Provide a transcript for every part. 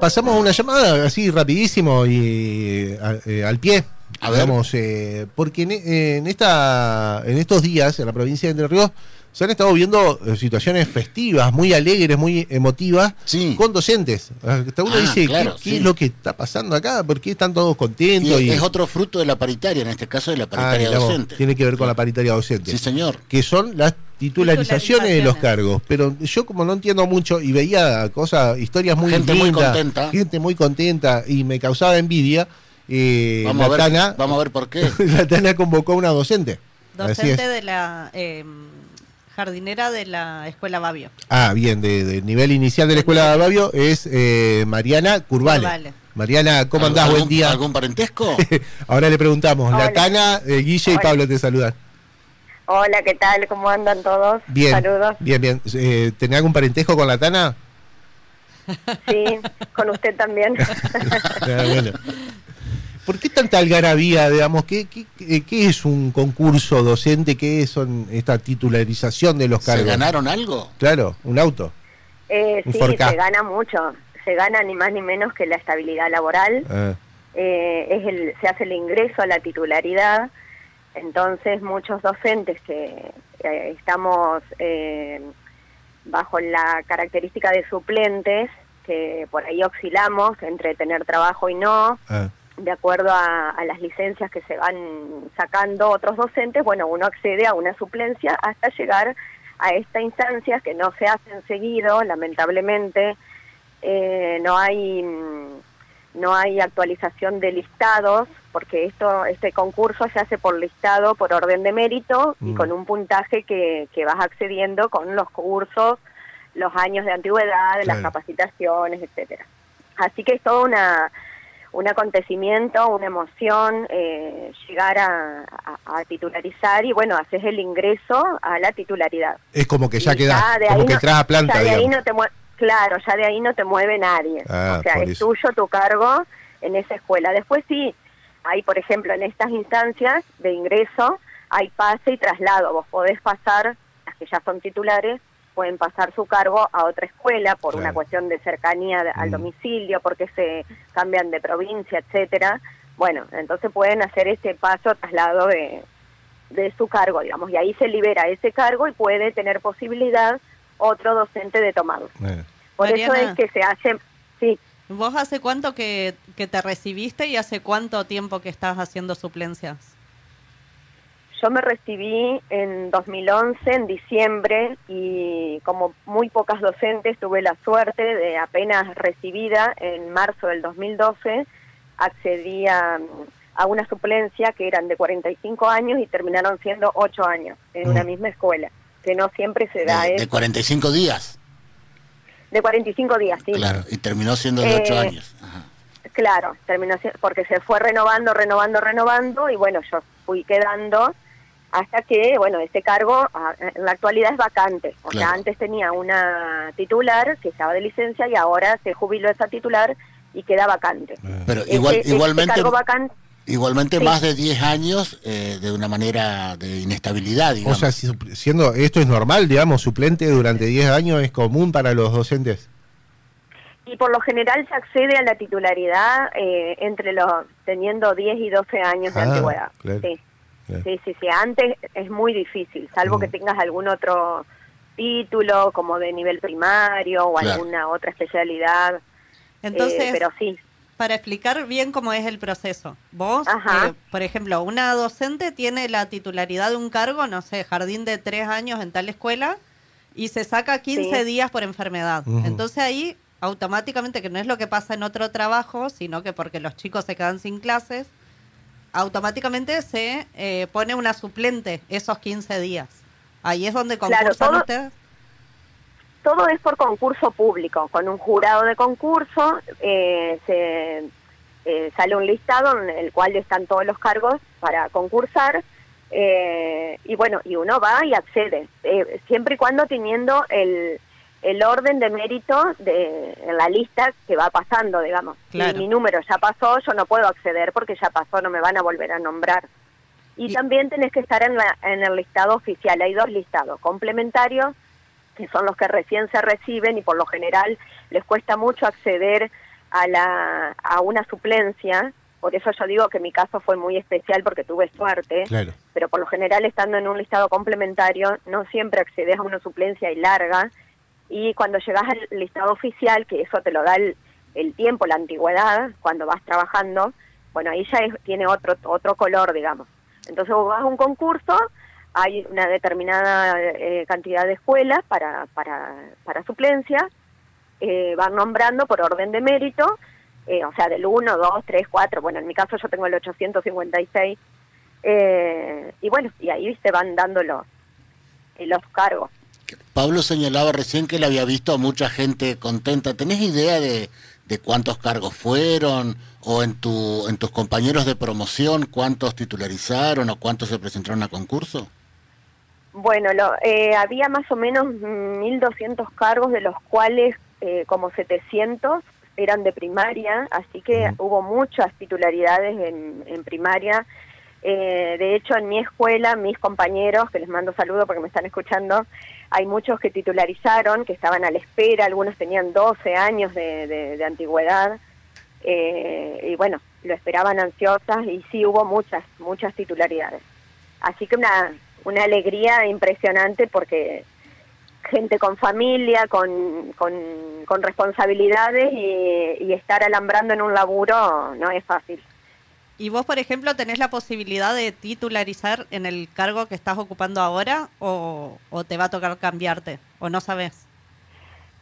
pasamos una llamada así rapidísimo y eh, al pie. A eh, porque en, en esta, en estos días en la provincia de Entre Ríos se han estado viendo eh, situaciones festivas, muy alegres, muy emotivas, Sí. con docentes. Hasta uno Ah, dice, claro, ¿qué, es lo que está pasando acá? ¿Por qué están todos contentos? Y, es otro fruto de la paritaria, en este caso de la Ah, paritaria vos, docente. Tiene que ver con la paritaria docente. Sí, señor. que son las titularizaciones de los cargos. Pero yo como no entiendo mucho y veía cosas, historias muy Gente muy contenta. gente muy contenta y me causaba envidia, eh, Vamos la, a, ver, Tana, vamos a ver por qué. la Tana convocó a una docente. Docente de la eh, jardinera de la escuela Babio. Ah, bien, de, de nivel inicial de la escuela de Babio es eh, Mariana Curvale. Curvale. Mariana, ¿cómo andás? ¿Algún- Buen día. ¿Algún parentesco? Ahora le preguntamos. La. Tana, eh, Guille y. Pablo te saludan. Hola, ¿qué tal? ¿Cómo andan todos? Bien. Saludos. Bien, bien. Eh, ¿Tenés algún parentesco con la Tana? Sí, con usted también. Ah, bueno. ¿Por qué tanta algarabía, digamos? ¿Qué, qué, qué- qué es un concurso docente? ¿Qué son esta titularización de los ¿Se cargos? ganaron algo? Claro, un auto. Eh, Un sí, 4K. se gana mucho. Se gana ni más ni menos que la estabilidad laboral. Ah, Eh, es el, se hace el ingreso a la titularidad. Entonces, muchos docentes que eh, estamos eh, bajo la característica de suplentes, que por ahí oscilamos entre tener trabajo y no, ah. de acuerdo a, a las licencias que se van sacando otros docentes, bueno, uno accede a una suplencia hasta llegar a esta instancia que no se hacen seguido, lamentablemente, eh, no hay mm, no hay actualización de listados, porque esto este concurso se hace por listado, por orden de mérito y Mm. con un puntaje que, que vas accediendo con los cursos, los años de antigüedad, las capacitaciones, etcétera. Así que es todo una, un acontecimiento, una emoción, eh, llegar a, a- a titularizar y bueno, haces el ingreso a la titularidad. Es como que ya Y queda, de como que entras a planta, ya de ahí no te Claro, ya de ahí no te mueve nadie. Ah, o sea, es eso. tuyo tu cargo en esa escuela. Después sí, hay por ejemplo en estas instancias de ingreso, hay pase y traslado. Vos podés pasar, las que ya son titulares, pueden pasar su cargo a otra escuela por Claro. una cuestión de cercanía al Mm. domicilio, porque se cambian de provincia, etcétera. Bueno, entonces pueden hacer este paso traslado de, de su cargo, digamos, y ahí se libera ese cargo y puede tener posibilidad otro docente de tomarlo. Eh. Por eso es que se hace, sí, ¿Vos hace cuánto que, que te recibiste y hace cuánto tiempo que estás haciendo suplencias? yo me recibí en 2011, en diciembre, y como muy pocas docentes tuve la suerte de apenas recibida en marzo del 2012, accedí a, a una suplencia que eran de 45 años y terminaron siendo 8 años en una Mm. misma escuela, que no siempre se da De, de eso. 45 días. De 45 días, sí. Claro, y terminó siendo de 8 Eh, años. Ajá. Claro, terminó porque se fue renovando, renovando, renovando y bueno, yo fui quedando hasta que, bueno, ese cargo ah, en la actualidad es vacante. O sea, antes tenía una titular que estaba de licencia y ahora se jubiló esa titular y queda vacante. Pero Ese- igual, ese igualmente, cargo vacante, igualmente Sí. más de 10 años eh, de una manera de inestabilidad, O digamos. sea, si siendo esto es normal, digamos, suplente durante 10 años es común para los docentes. y por lo general se accede a la titularidad eh, entre los teniendo 10 y 12 años de Ah, antigüedad. claro, Sí. claro. Sí, sí, sí. Antes es muy difícil, salvo Mm. que tengas algún otro título como de nivel primario o Claro. alguna otra especialidad. Entonces, Eh, pero sí, para explicar bien cómo es el proceso, vos, eh, por ejemplo, una docente tiene la titularidad de un cargo, no sé, jardín de tres años en tal escuela, y se saca 15 Sí. días por enfermedad. Entonces ahí, automáticamente, que no es lo que pasa en otro trabajo, sino que porque los chicos se quedan sin clases, automáticamente se eh, pone una suplente esos 15 días. Ahí es donde Claro, concursan todo- ustedes. Todo es por concurso público, con un jurado de concurso, eh, se eh, sale un listado en el cual están todos los cargos para concursar, eh, y bueno, y uno va y accede, eh, siempre y cuando teniendo el, el orden de mérito de en la lista que va pasando, digamos. Claro. Si mi número ya pasó, yo no puedo acceder porque ya pasó, no me van a volver a nombrar. Y, Y- también tenés que estar en, la, en el listado oficial. Hay dos listados, complementarios, que son los que recién se reciben y por lo general les cuesta mucho acceder a, la, a una suplencia, por eso yo digo que mi caso fue muy especial porque tuve suerte, Claro. pero por lo general estando en un listado complementario no siempre accedes a una suplencia y larga y cuando llegas al listado oficial, que eso te lo da el, el tiempo, la antigüedad, cuando vas trabajando, bueno, ahí ya es- tiene otro, otro color, digamos. Entonces vos vas a un concurso, hay una determinada eh, cantidad de escuelas para, para, para suplencia, eh, van nombrando por orden de mérito, eh, o sea, del 1, 2, 3, 4, bueno, en mi caso yo tengo el 856, eh, y bueno, y ahí se van dando los, cargos. Pablo señalaba recién que le había visto a mucha gente contenta. ¿Tenés idea de, de cuántos cargos fueron? ¿O en, tu, en tus compañeros de promoción cuántos titularizaron o cuántos se presentaron a concurso? Bueno, lo, eh, había más o menos 1.200 cargos, de los cuales eh, como 700 eran de primaria, así que hubo muchas titularidades en, en primaria. Eh, de hecho, en mi escuela, mis compañeros, que les mando saludos porque me están escuchando, hay muchos que titularizaron, que estaban a la espera, algunos tenían 12 años de, de- de antigüedad, eh, y bueno, lo esperaban ansiosas y sí hubo muchas, muchas titularidades. Así que una, una alegría impresionante porque gente con familia, con, con, con responsabilidades y, y estar alambrando en un laburo no es fácil. ¿Y vos, por ejemplo, tenés la posibilidad de titularizar en el cargo que estás ocupando ahora o, o te va a tocar cambiarte o no sabes?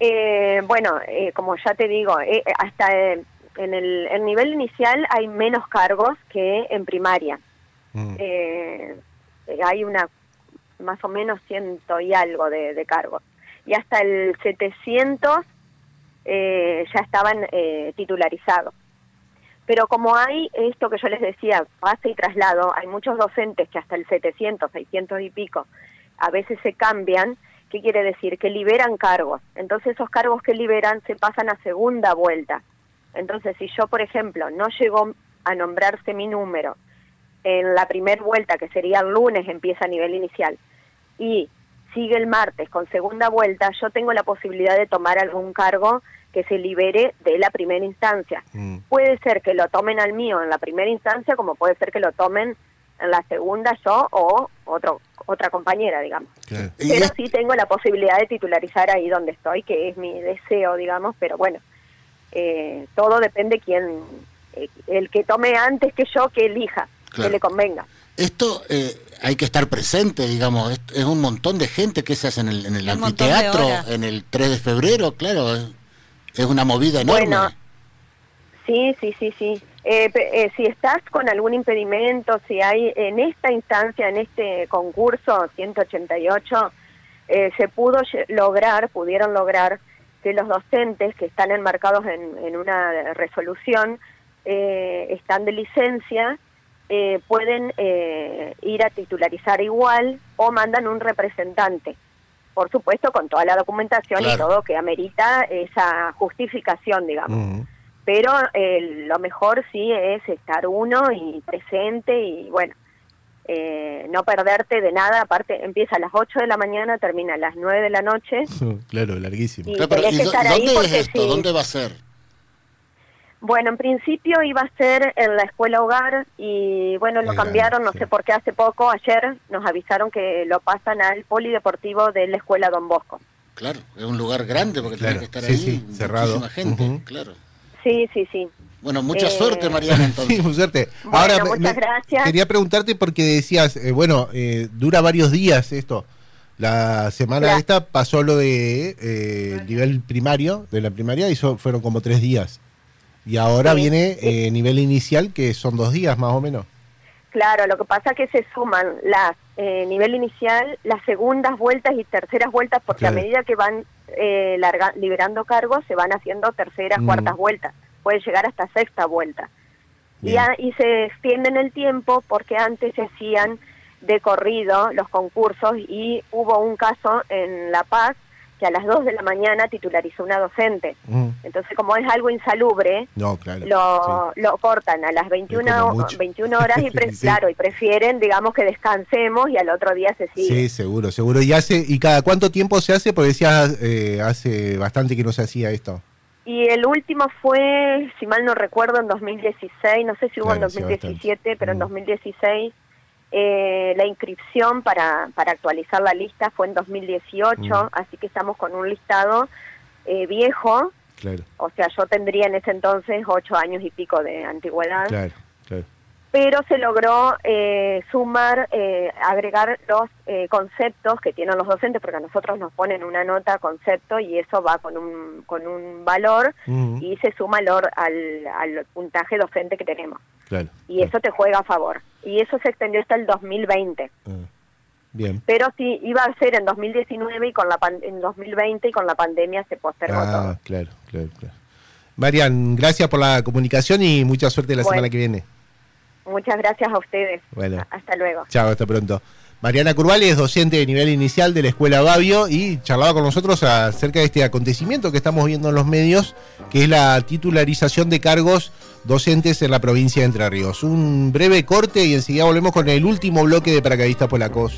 Eh, bueno, eh, como ya te digo, eh, hasta eh, en el, el nivel inicial hay menos cargos que en primaria. Mm. Eh, hay una más o menos ciento y algo de, de cargos. Y hasta el 700 eh, ya estaban eh, titularizados. Pero como hay esto que yo les decía, pase y traslado, hay muchos docentes que hasta el 700, 600 y pico, a veces se cambian, ¿qué quiere decir? Que liberan cargos. Entonces esos cargos que liberan se pasan a segunda vuelta. Entonces si yo, por ejemplo, no llegó a nombrarse mi número en la primera vuelta, que sería el lunes, empieza a nivel inicial, y sigue el martes con segunda vuelta, yo tengo la posibilidad de tomar algún cargo que se libere de la primera instancia. Mm. Puede ser que lo tomen al mío en la primera instancia, como puede ser que lo tomen en la segunda yo o otro, otra compañera, digamos. Claro. Pero sí tengo la posibilidad de titularizar ahí donde estoy, que es mi deseo, digamos, pero bueno, eh, todo depende quién, eh, el que tome antes que yo, que elija, Claro. que le convenga. Esto eh, hay que estar presente, digamos, es, es un montón de gente que se hace en el, en el anfiteatro, en el 3 de febrero, claro, es, es una movida enorme. Bueno, Sí, sí, sí, sí. Eh, pe- eh, si estás con algún impedimento, si hay en esta instancia, en este concurso 188, eh, se pudo lograr, pudieron lograr que los docentes que están enmarcados en, en una resolución, eh, están de licencia, eh, pueden eh, ir a titularizar igual o mandan un representante. Por supuesto, con toda la documentación y todo que amerita esa justificación, digamos pero eh, lo mejor sí es estar uno y presente y bueno, eh, no perderte de nada, aparte empieza a las 8 de la mañana, termina a las 9 de la noche. claro, larguísimo. Y Claro, pero, tenés ¿y que dó- estar ahí ¿Dónde es esto? sí. ¿Dónde va a ser? Bueno, en principio iba a ser en la escuela hogar y bueno, lo cambiaron, no sí. sé por qué hace poco, ayer nos avisaron que lo pasan al polideportivo de la escuela Don Bosco. Claro, es un lugar grande porque Claro, tiene que estar sí, ahí sí, cerrado. muchísima gente, claro. Sí, sí, sí. Bueno, mucha Eh, suerte, Mariana, entonces. Sí, suerte. Bueno, Ahora, muchas me- gracias. quería preguntarte porque decías, eh, bueno, eh, dura varios días esto. La semana La- esta pasó lo de eh, nivel primario, de la primaria, y so- fueron como tres días. Y ahora Sí. viene eh, nivel inicial, que son dos días más o menos. Claro, lo que pasa es que se suman las eh, nivel inicial, las segundas vueltas y terceras vueltas, porque Claro. a medida que van eh, larga- liberando cargos, se van haciendo terceras, Mm. cuartas vueltas. Puede llegar hasta sexta vuelta. Y, a- y se extienden el tiempo porque antes se hacían de corrido los concursos y hubo un caso en La Paz que a las 2 de la mañana titularizó una docente. Mm. Entonces, como es algo insalubre, No, claro. lo, lo cortan a las 21, como mucho. 21 horas y pre- Sí. claro y prefieren digamos que descansemos y al otro día se sí. sigue Sí, seguro, seguro. ¿Y hace y cada cuánto tiempo se hace? Porque decías, eh, hace bastante que no se hacía esto. Y el último fue, si mal no recuerdo, en 2016, no sé si hubo Claro, en sí, 2017, pero en Mm. 2016 eh, la inscripción para, para actualizar la lista fue en 2018, Mm. así que estamos con un listado eh, viejo, Claro, o sea, yo tendría en ese entonces ocho años y pico de antigüedad, claro, claro. pero se logró eh, sumar, eh, agregar los eh, conceptos que tienen los docentes, porque a nosotros nos ponen una nota concepto y eso va con un, con un valor Ujú, y se suma al, al, al puntaje docente que tenemos. Claro, Y claro. eso te juega a favor. Y eso se extendió hasta el 2020. Ah, bien. Pero sí, iba a ser en 2019 y con la pan- en 2020 y con la pandemia se postergó Ah, todo. claro, claro, claro. Marian, gracias por la comunicación y mucha suerte la Bueno. semana que viene. Muchas gracias a ustedes. Bueno. Hasta luego. Chao, hasta pronto. Mariana Curvali es docente de nivel inicial de la Escuela Babio y charlaba con nosotros acerca de este acontecimiento que estamos viendo en los medios, que es la titularización de cargos docentes en la provincia de Entre Ríos. Un breve corte y enseguida volvemos con el último bloque de Paracaidistas Polacos.